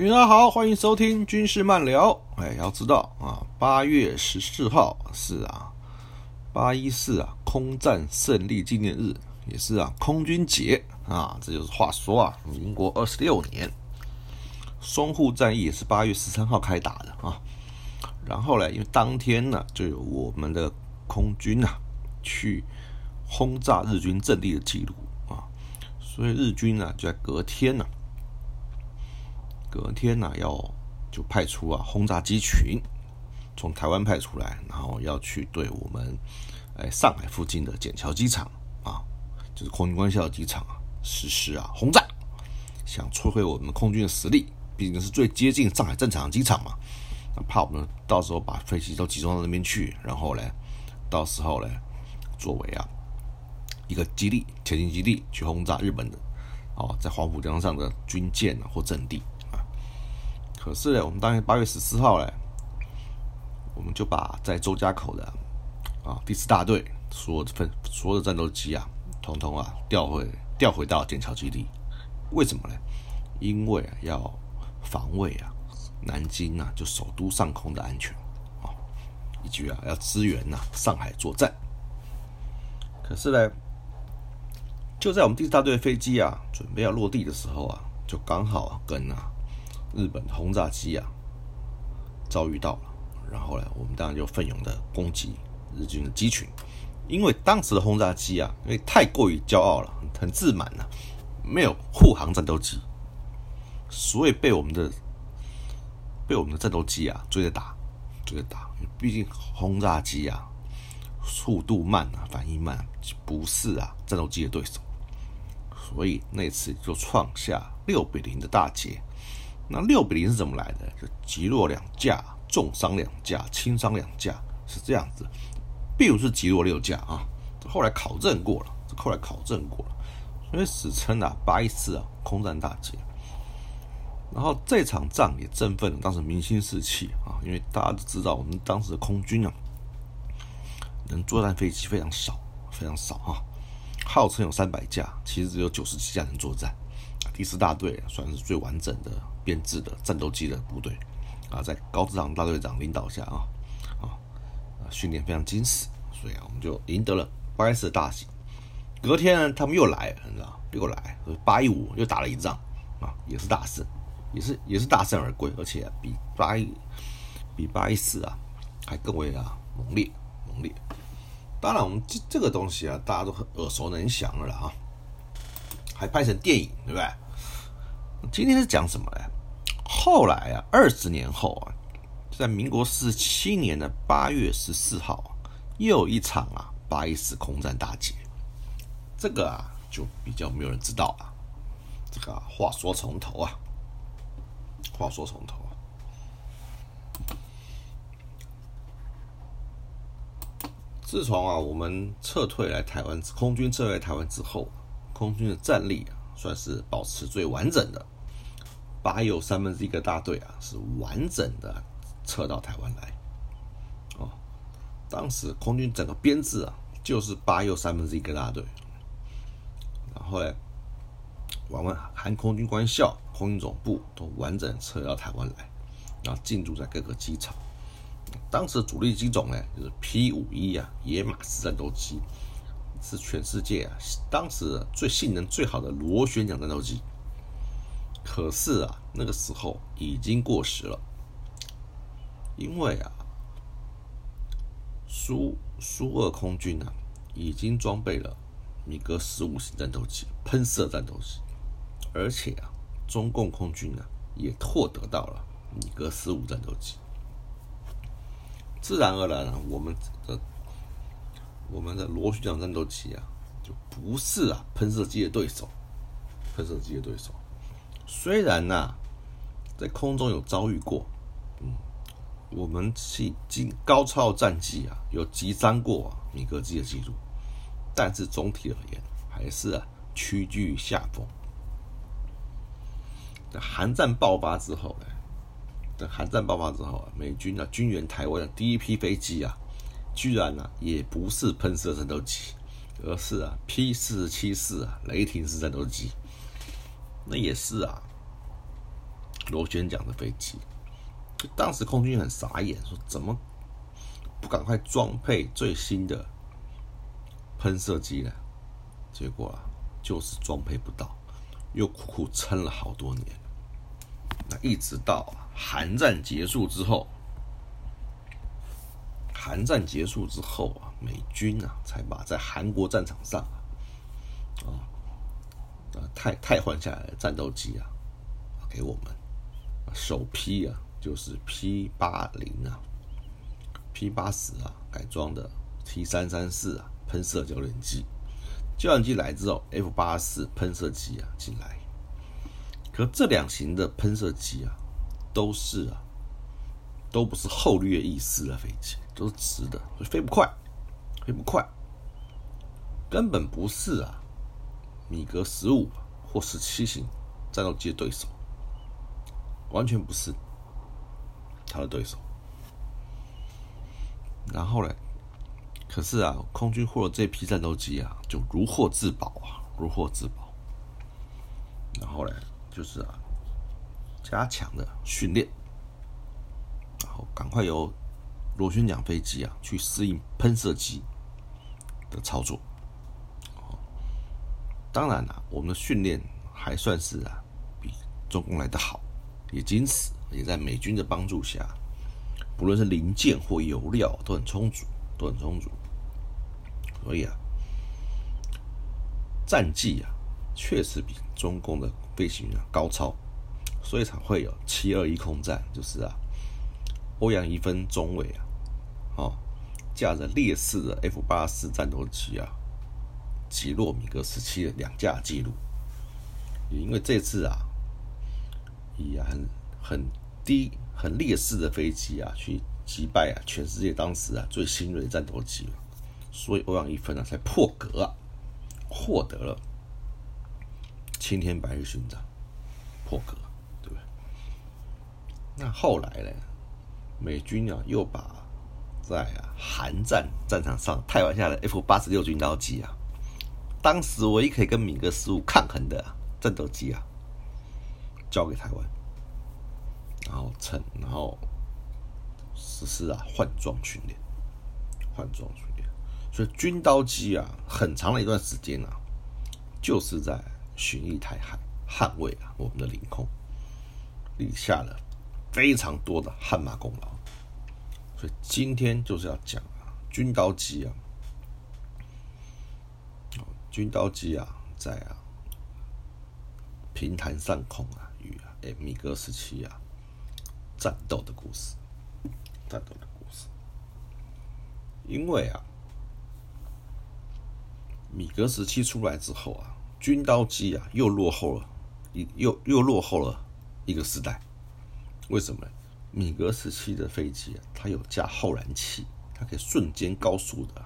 大家好，欢迎收听军事漫聊。哎，要知道啊，八月十四号是啊八一四啊空战胜利纪念日，也是啊空军节啊。这就是话说啊，民国二十六年淞沪战役也是八月十三号开打的啊。然后呢，因为当天呢就有我们的空军啊去轰炸日军阵地的记录啊，所以日军呢就在隔天呢。隔天呢，要就派出啊轰炸机群从台湾派出来，然后要去对我们哎上海附近的笕桥机场啊，就是空军官校机场啊实施啊轰炸，想摧毁我们空军的实力，毕竟是最接近上海战场的机场嘛，那怕我们到时候把飞机都集中到那边去，然后呢，到时候呢作为啊一个基地前进基地去轰炸日本的哦在黄浦江上的军舰啊或阵地。可是呢，我们当年八月十四号嘞，我们就把在周家口的啊第四大队所有的分所有的战斗机啊，统统啊调回调回到笕桥基地。为什么呢？因为啊要防卫啊南京啊就首都上空的安全啊，以及啊要支援呐上海作战。可是呢，就在我们第四大队飞机啊准备要落地的时候啊，就刚好跟啊。日本轰炸机啊，遭遇到了，然后呢，我们当然就奋勇的攻击日军的机群，因为当时的轰炸机啊，因为太过于骄傲了，很自满了，没有护航战斗机，所以被我们的被我们的战斗机啊追着打，追着打。毕竟轰炸机啊，速度慢啊，反应慢，不是啊战斗机的对手，所以那次就创下六比零的大捷。那六比零是怎么来的？就击落两架，重伤两架，轻伤两架，是这样子，并不是击落六架啊。后来考证过了，这后来考证过了，所以史称啊八一四啊空战大捷。然后这场仗也振奋了当时民心士气啊，因为大家都知道我们当时的空军啊，能作战飞机非常少，非常少啊，号称有三百架，其实只有九十七架能作战。第四大队算是最完整的。编制的战斗机的部队啊，在高志航大队长领导下啊啊啊，训练非常精实，所以啊，我们就赢得了八一四的大喜。隔天呢，他们又来，你知道，又来八一五又打了一仗啊，也是大胜，也是也是大胜而归，而且比八一比八一四啊还更为啊猛烈猛烈。当然，我们这这个东西啊，大家都很耳熟能详了啊，还拍成电影，对不对？今天是讲什么呢？后来啊，二十年后啊，在民国四十七年的八月十四号，又一场啊八一四空战大捷。这个啊，就比较没有人知道了。这个话说从头啊，话说从头。自从啊我们撤退来台湾，空军撤退台湾之后，空军的战力啊。算是保持最完整的，八又三分之一个大队啊，是完整的撤到台湾来。哦，当时空军整个编制啊，就是八又三分之一个大队。然后呢，我们含空军官校、空军总部都完整撤到台湾来，然后进驻在各个机场。当时主力机种呢，就是 P 五一啊，野马式战斗机。是全世界啊，当时最性能最好的螺旋桨战斗机。可是啊，那个时候已经过时了，因为啊，苏苏俄空军啊，已经装备了米格十五型战斗机、喷射战斗机，而且啊，中共空军呢也获得到了米格十五战斗机。自然而然，我们的。我们的螺旋桨战斗机啊，就不是啊喷射机的对手。喷射机的对手，虽然呢在空中有遭遇过，嗯，我们是经高超战机啊，有击伤过米格机的记录，但是总体而言还是啊屈居下风。在韩战爆发之后呢，等韩战爆发之后啊，美军啊军援台湾的第一批飞机啊。居然呢，也不是喷射战斗机，而是啊 P 四七四啊雷霆式战斗机。那也是啊，螺旋桨的飞机。当时空军很傻眼，说怎么不赶快装配最新的喷射机呢？结果啊，就是装配不到，又苦苦撑了好多年。那一直到韩战结束之后，韩战结束之后啊，美军啊才把在韩国战场上啊啊太太换下来的战斗机啊给我们。首批啊。就是 P 八零啊，P 八十啊改装的 T 三三四啊喷射教练机，教练机来之后，F 八四喷射机啊进来，可这两型的喷射机啊都是啊都不是后掠翼式的飞机，都是直的，飞不快，飞不快，根本不是啊米格十五或十七型战斗机的对手，完全不是。他的对手，然后呢？可是啊，空军获了这批战斗机啊，就如获至宝啊，如获至宝。然后呢，就是啊，加强的训练，然后赶快由螺旋桨飞机啊去适应喷射机的操作。当然了，我们的训练还算是啊比中共来的好，也因此。也在美军的帮助下，不论是零件或油料都很充足，都很充足。所以啊，战绩啊，确实比中共的飞行员高超，所以才会有七二一空战，就是啊，欧阳一芬中尉啊，哦，驾着劣势的 F 八四战斗机啊，击落米格十七的两架记录。也因为这次啊，依然很。低很劣势的飞机啊，去击败啊全世界当时啊最新锐的战斗机，所以欧阳一芬呢才破格获得了青天白日勋章，破格，对不对？那后来呢，美军啊又把在啊韩战战场上太玩下的 F 八十六军刀机啊，当时唯一可以跟米格十五抗衡的战斗机啊，交给台湾。然后趁，然后实施啊换装训练，换装训练，所以军刀机啊，很长的一段时间啊，就是在巡弋台海，捍卫啊我们的领空，立下了非常多的汗马功劳。所以今天就是要讲啊，军刀机啊，军刀机啊，在啊平潭上空啊，与啊米格十七啊。战斗的故事，战斗的故事。因为啊，米格十七出来之后啊，军刀机啊又落后了，又又落后了一个时代。为什么呢？米格十七的飞机啊，它有加后燃器，它可以瞬间高速的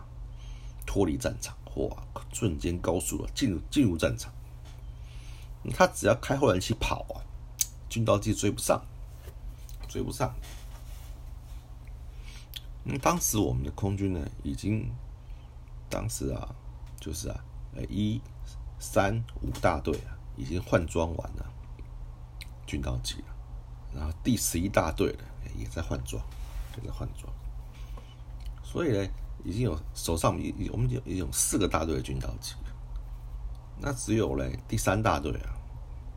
脱离战场，哇瞬间高速了进入进入战场。他只要开后燃器跑啊，军刀机追不上。追不上。嗯，当时我们的空军呢，已经当时啊，就是啊，呃，一三五大队啊，已经换装完了军刀机了。然后第十一大队呢，也在换装，也在换装。所以呢，已经有手上已我们有已有四个大队的军刀机。那只有嘞第三大队啊，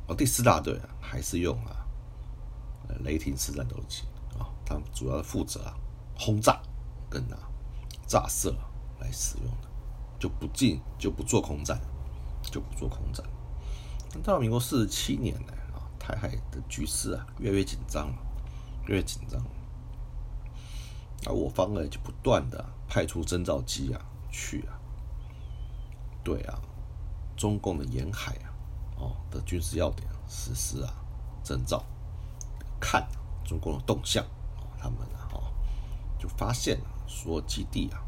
哦，第四大队啊，还是用啊。雷霆式战斗机啊，他们主要负责啊轰炸跟啊炸射来使用的，就不进就不做空战，就不做空战。到民国四十七年呢啊，台海的局势啊越来越紧张，越来越紧张。而我方呢就不断的派出征兆机啊去啊，对啊，中共的沿海啊哦的军事要点实施啊征兆。看中共的动向，他们啊，就发现说基地啊，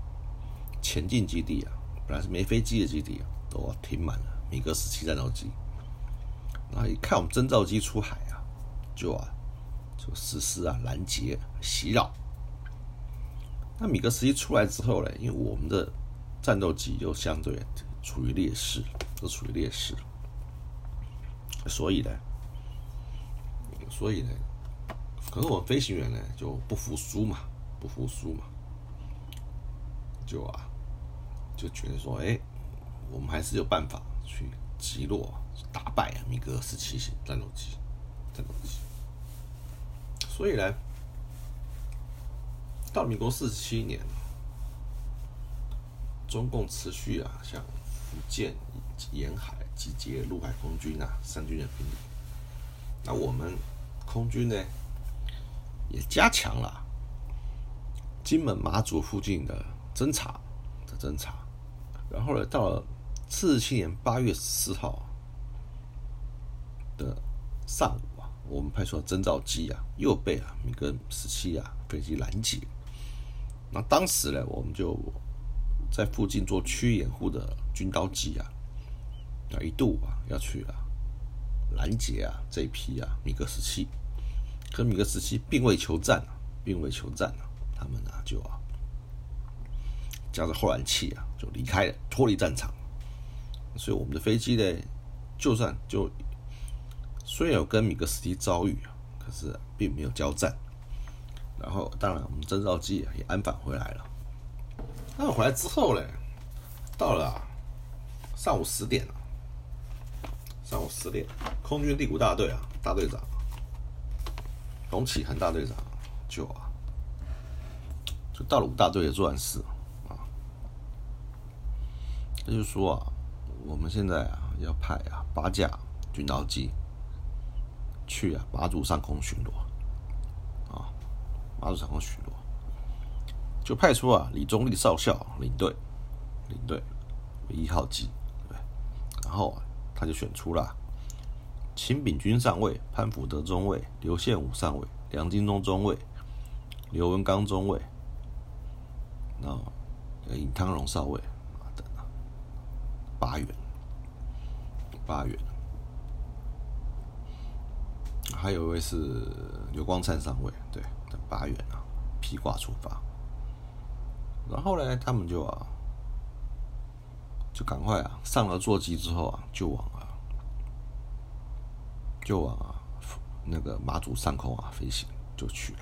前进基地啊，本来是没飞机的基地啊，都停满了米格十七战斗机。然后一看我们征兆机出海啊，就啊，就实施啊拦截袭扰。那米格十七出来之后呢，因为我们的战斗机又相对处于劣势，都处于劣势，所以呢。所以呢，可是我们飞行员呢就不服输嘛，不服输嘛，就啊，就觉得说，哎，我们还是有办法去击落、打败米格十七型战斗机，战斗机。所以呢，到民国四十七年，中共持续啊向福建沿海集结陆海空军啊三军的兵力。那我们空军呢，也加强了金门、马祖附近的侦察的侦察。然后呢，到了四十七年八月十四号的上午啊，我们派出侦察机啊，又被啊米格十七啊飞机拦截。那当时呢，我们就在附近做区域掩护的军刀机啊，啊一度啊要去啊。拦截啊，这批啊，米格十七，可米格十七并未求战啊，并未求战啊，他们呢就啊，驾着后燃器啊，就离开了，脱离战场。所以我们的飞机呢，就算就虽然有跟米格十七遭遇啊，可是并没有交战。然后，当然我们侦察机也安返回来了。那回来之后嘞，到了上午十点了。上午十点，空军第五大队啊，大队长龙启恒大队长就啊，就到了五大队的作战室啊，他就说啊，我们现在啊要派啊八架军刀机去啊马祖上空巡逻，马祖上空巡逻，就派出啊李宗立少校领队，领队一号机，对，然后。他就选出了秦炳军上尉、潘福德中尉、刘宪武上尉、梁金忠中尉、刘文刚中尉，那尹汤荣少尉啊等啊八员，八员，还有一位是刘光灿上尉，对，等八元啊披挂出发，然后呢，他们就啊。就赶快啊！上了座机之后啊，就往啊，就往啊那个马祖上空啊飞行，就去了，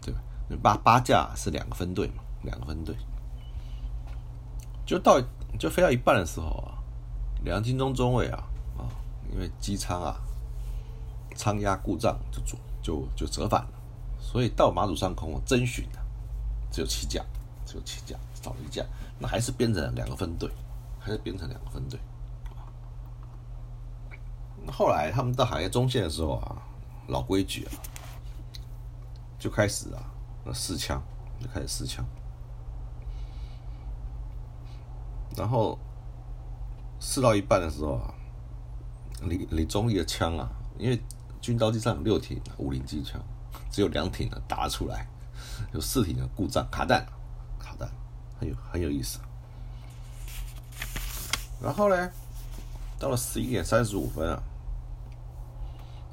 对吧？那八八架是两个分队嘛，两个分队，就到就飞到一半的时候啊，梁金忠中尉啊啊，因为机舱啊舱压故障，就就就折返了，所以到马祖上空征询的只有七架，只有七架，少了一架，那还是变成两个分队。还是编成两个分队。后来他们到海峡中线的时候啊，老规矩啊，就开始啊，那试枪，就开始试枪。然后试到一半的时候啊，李李宗义的枪啊，因为军刀机上有六挺五零机枪，只有两挺的打出来，有四挺的故障卡弹，卡弹，很有很有意思。然后呢，到了十一点三十五分啊，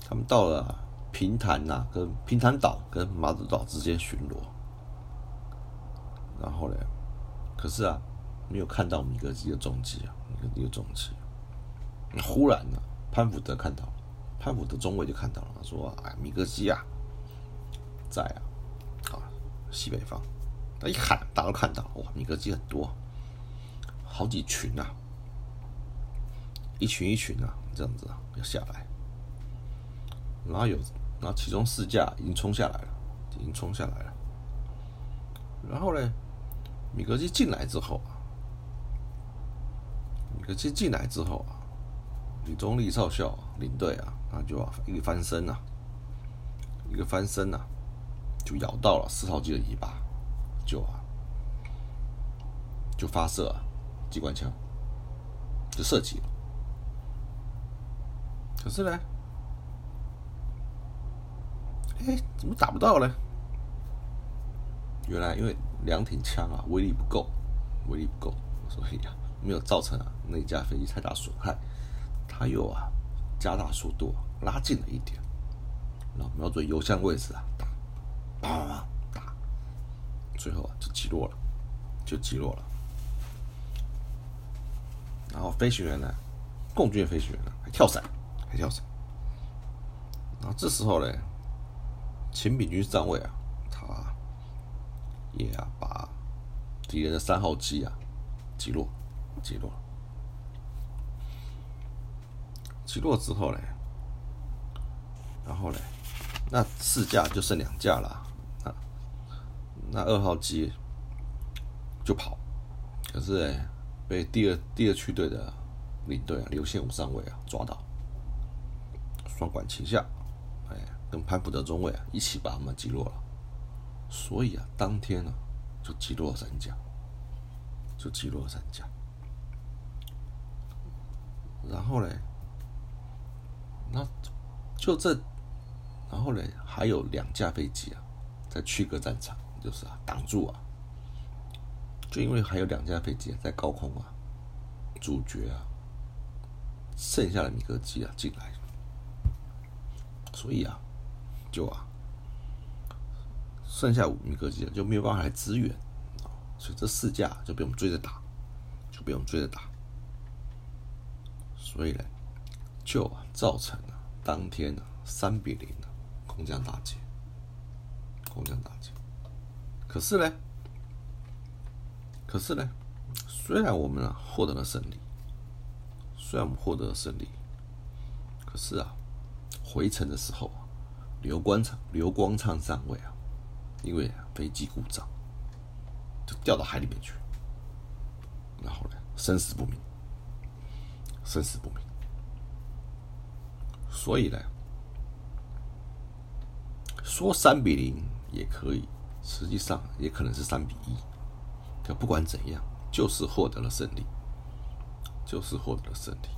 他们到了平潭呐，跟平潭岛跟马祖岛之间巡逻。然后呢，可是啊，没有看到米格机的踪迹啊，米格机的踪迹。忽然呢，潘福德看到，潘福德中尉就看到了，说：“哎，米格机啊，在啊，啊，西北方。”他一喊，大家都看到，哇，米格机很多，好几群啊。一群一群啊，这样子啊，要下来，然后有，然后其中四架已经冲下来了，已经冲下来了。然后呢，米格机进来之后啊，米格机进来之后啊，李宗立少校领队啊，他就啊一个翻身啊，一个翻身啊，就咬到了四号机的尾巴，就啊，就发射机关枪，就射击了。可是呢，哎，怎么打不到呢？原来因为两挺枪啊，威力不够，威力不够，所以啊，没有造成啊那架飞机太大损害。他又啊加大速度，拉近了一点，然后瞄准油箱位置啊打，打，最后就击落了，就击落了。然后飞行员呢，共军飞行员呢还跳伞。还跳伞，然后，这时候呢，秦炳军上尉啊，他也啊把敌人的三号机啊击落，击落，击落。之后呢，然后呢，那四架就剩两架了，那二号机就跑，可是呢，被第二第二区队的领队啊刘宪武上尉啊抓到，双管齐下。哎，跟潘福德中尉啊一起把他们击落了，所以啊，当天呢就击落了三架，就击落了三架。然后呢，那就这，然后呢还有两架飞机啊在区隔战场，就是啊挡住啊，就因为还有两架飞机在高空啊，主角啊，剩下的米格机啊进来。所以啊，就啊，剩下五米格机啊就没有办法来支援啊，所以这四架就被我们追着打，就被我们追着打，所以呢，就啊造成了当天呢三比零的空降大捷，空降大。可是呢，可是呢，虽然我们啊获得了胜利，虽然我们获得了胜利，可是啊。回程的时候啊，刘光畅刘光畅上尉啊，因为飞机故障，就掉到海里面去，然后呢，生死不明，生死不明。所以呢，说三比零也可以，实际上也可能是三比一。可不管怎样，就是获得了胜利，就是获得了胜利。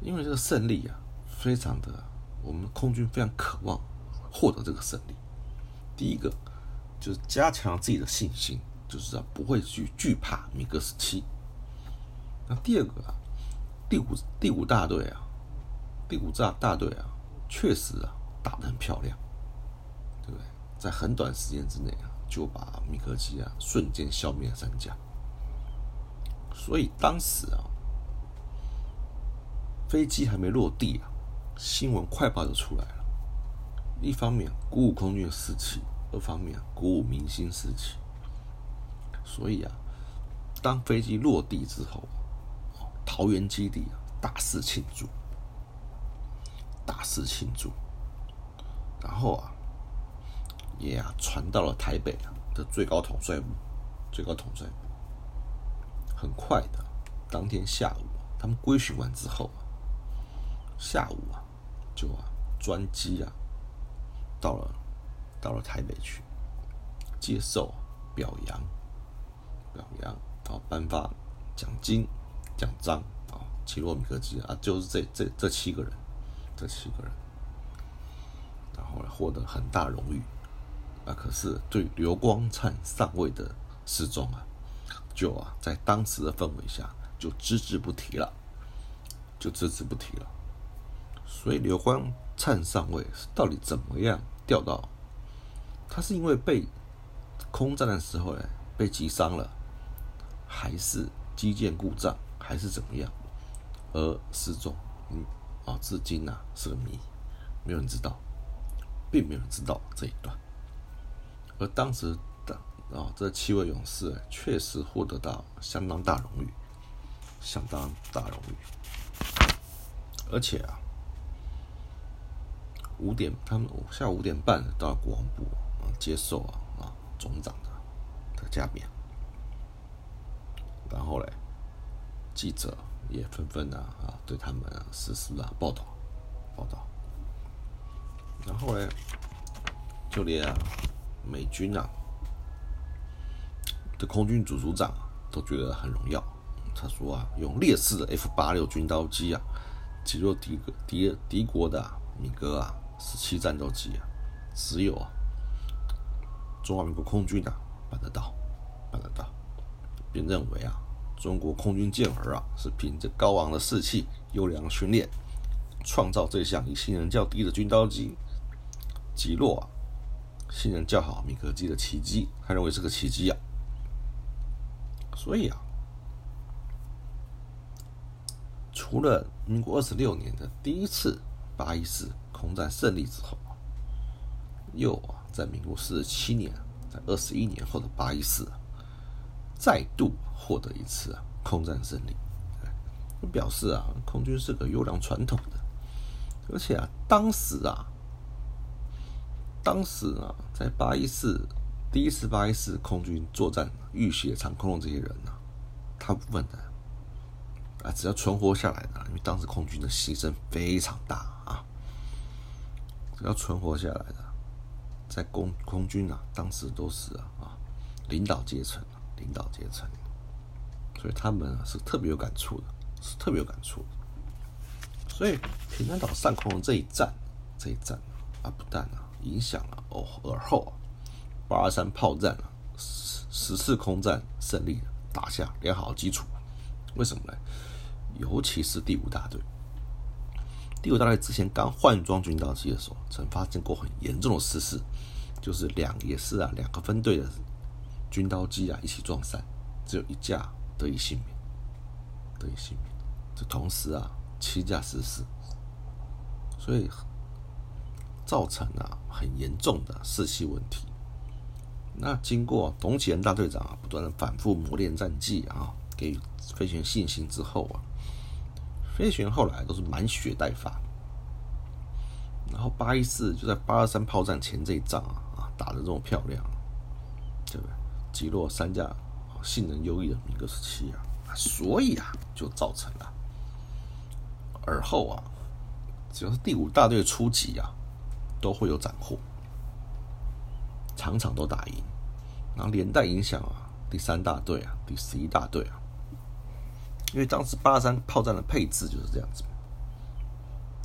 因为这个胜利啊，非常的，我们空军非常渴望获得这个胜利。第一个就是加强自己的信心，就是啊不会去惧怕米格十七。那第二个啊，第五第五大队啊，第五大大队啊，确实啊打得很漂亮，在很短时间之内啊，就把米格机啊瞬间消灭了三架。所以当时啊。飞机还没落地啊，新闻快报就出来了。一方面鼓舞空军士气，二方面鼓舞民心士气。所以啊，当飞机落地之后，桃园基地啊大肆庆祝，大肆庆祝。然后啊，也啊传到了台北啊的最高统帅部，最高统帅部。很快的，当天下午，他们归训完之后。下午啊，就啊专机啊到了到了台北去接受表扬表扬，然后颁发奖金奖章啊，奇洛米克机啊，就是这这这七个人，这七个人，然后获得很大荣誉啊。可是对刘光灿上尉的失踪啊，就啊在当时的氛围下就只字不提了，就只字不提了。所以刘光灿上尉到底怎么样掉到？他是因为被空战的时候呢被击伤了，还是机件故障，还是怎么样而失踪？嗯，啊，至今呐是个谜，没有人知道，并没有人知道这一段。而当时的啊这七位勇士确实获得到相当大荣誉，相当大荣誉，而且啊。五点，他们下午五点半到国防部啊接受啊啊总长的的加冕，然后嘞，记者也纷纷啊啊对他们实施了报道报道，然后嘞，就连美军啊的空军主组长都觉得很荣耀，他说啊用劣势的 F 八六军刀机啊击落敌敌敌国的米格啊。十七战斗机啊，只有啊中华民国空军啊办得到，办得到，并认为啊中国空军健儿啊是凭着高昂的士气、优良训练，创造这项以性能较低的军刀机击落啊性能较好米格机的奇迹，他认为是个奇迹啊。所以啊，除了民国二十六年的第一次八一四空战胜利之后，又啊在民国四十七年，在二十一年后的八一四，再度获得一次啊空战胜利，表示啊空军是个优良传统的，而且啊当时啊，当时啊在八一四第一次八一四空军作战浴血长空的这些人呢，大部分的。啊，只要存活下来的，因为当时空军的牺牲非常大啊。只要存活下来的，在空空军啊，当时都是啊领导阶层，领导阶层，所以他们啊是特别有感触的，是特别有感触的。所以平潭岛上空的这一战，这一战啊，不但啊影响了哦而后八二三炮战啊十十次空战胜利，打下良好的基础。为什么呢？尤其是第五大队，第五大队之前刚换装军刀机的时候，曾发生过很严重的失事，就是两也是啊两个分队的军刀机啊一起撞散，只有一架得以幸免，得以幸免。这同时啊七架失事，所以造成啊很严重的士气问题。那经过董启仁大队长啊不断的反复磨练战绩啊，给予飞行员信心之后啊。飞行员后来都是满血待发，然后八一四就在八二三炮战前这一仗啊啊打的这么漂亮，对不对？击落三架性能优异的米格十七啊，所以啊就造成了而后啊，只要是第五大队初级啊，都会有斩获，场场都打赢，然后连带影响啊第三大队啊第十一大队啊。因为当时八三炮战的配置就是这样子，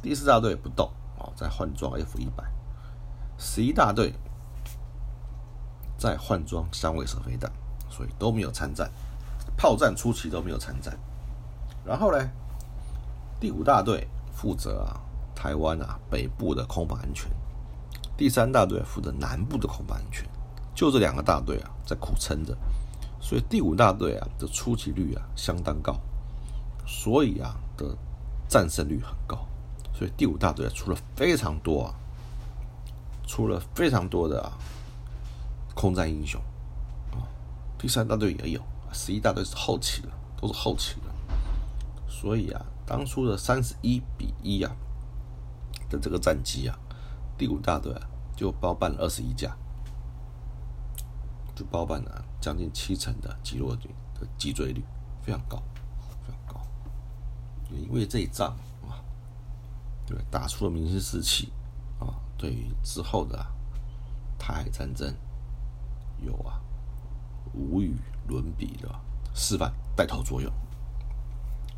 第四大队不动哦，在换装 F 一百，十一大队在换装三位射飞弹，所以都没有参战，炮战初期都没有参战。然后呢，第五大队负责啊台湾啊北部的空防安全，第三大队负责南部的空防安全，就这两个大队啊在苦撑着，所以第五大队啊的出击率啊相当高。所以啊的战胜率很高，所以第五大队出了非常多啊，出了非常多的啊空战英雄啊。第三大队也有，十一大队是后期的，都是后期的。所以啊，当初的三十一比一啊的这个战绩啊，第五大队啊就包办了二十一架，就包办了将近七成的击落率的击坠率，非常高。非常高因为这一仗啊，对，打出了民心士气啊，对于之后的台海战争有啊无与伦比的示范带头作用。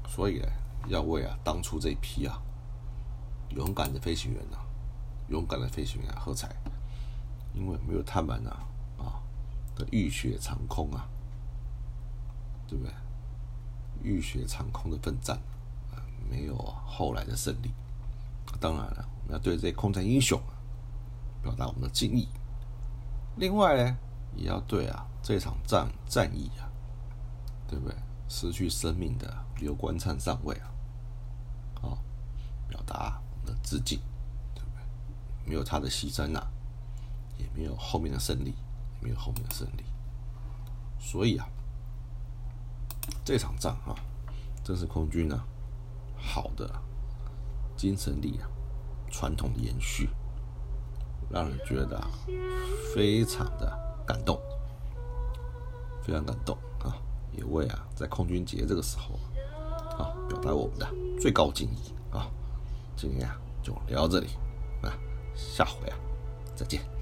所以呢，要为啊当初这批啊勇敢的飞行员呐，勇敢的飞行员喝彩，因为没有他们啊啊的浴血长空啊，对不对？浴血长空的奋战。没有后来的胜利，当然了，我们要对这些空战英雄表达我们的敬意。另外呢，也要对啊这场战战役啊，对不对？失去生命的刘关灿上尉啊，啊，表达我们的致敬，没有他的牺牲呐，也没有后面的胜利，没有后面的胜利。所以啊，这场仗啊，正是空军啊。好的精神力啊，传统的延续，让人觉得非常的感动，非常感动啊！也为啊，在空军节这个时候啊，表达我们的最高敬意啊！今天啊，就聊到这里，下回啊，再见。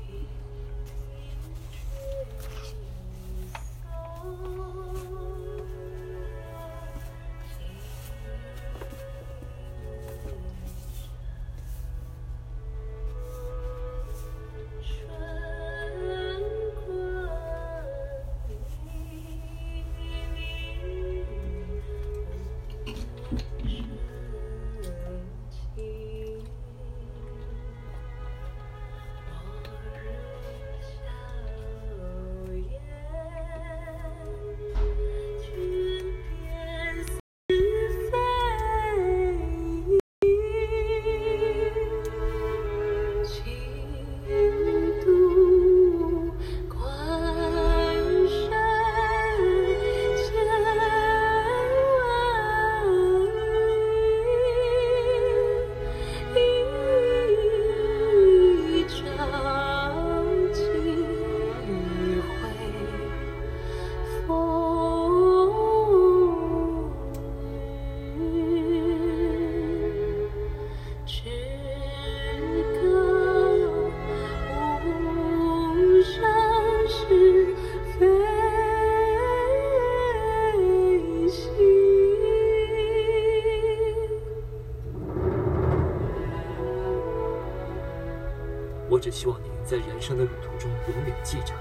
只希望您在人生的旅途中永远记着，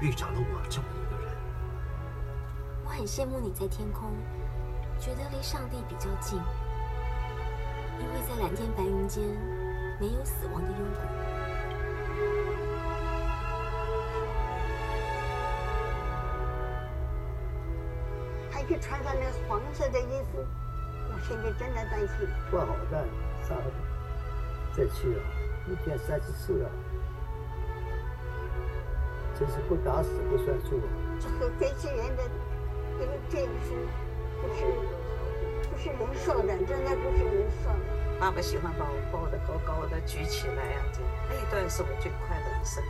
遇着了我这么一个人。我很羡慕你在天空，觉得离上帝比较近，因为在蓝天白云间没有死亡的幽谷。还去穿上那黄色的衣服，我现在真的担心。不好的，啥的，再去啊，一天三十次啊，真是不打死不算数啊。这和飞行员的这个这个是，不是不是人说的，真的不是人说的。爸爸喜欢把我抱得高高的，举起来啊，这那一段是我最快乐的时候。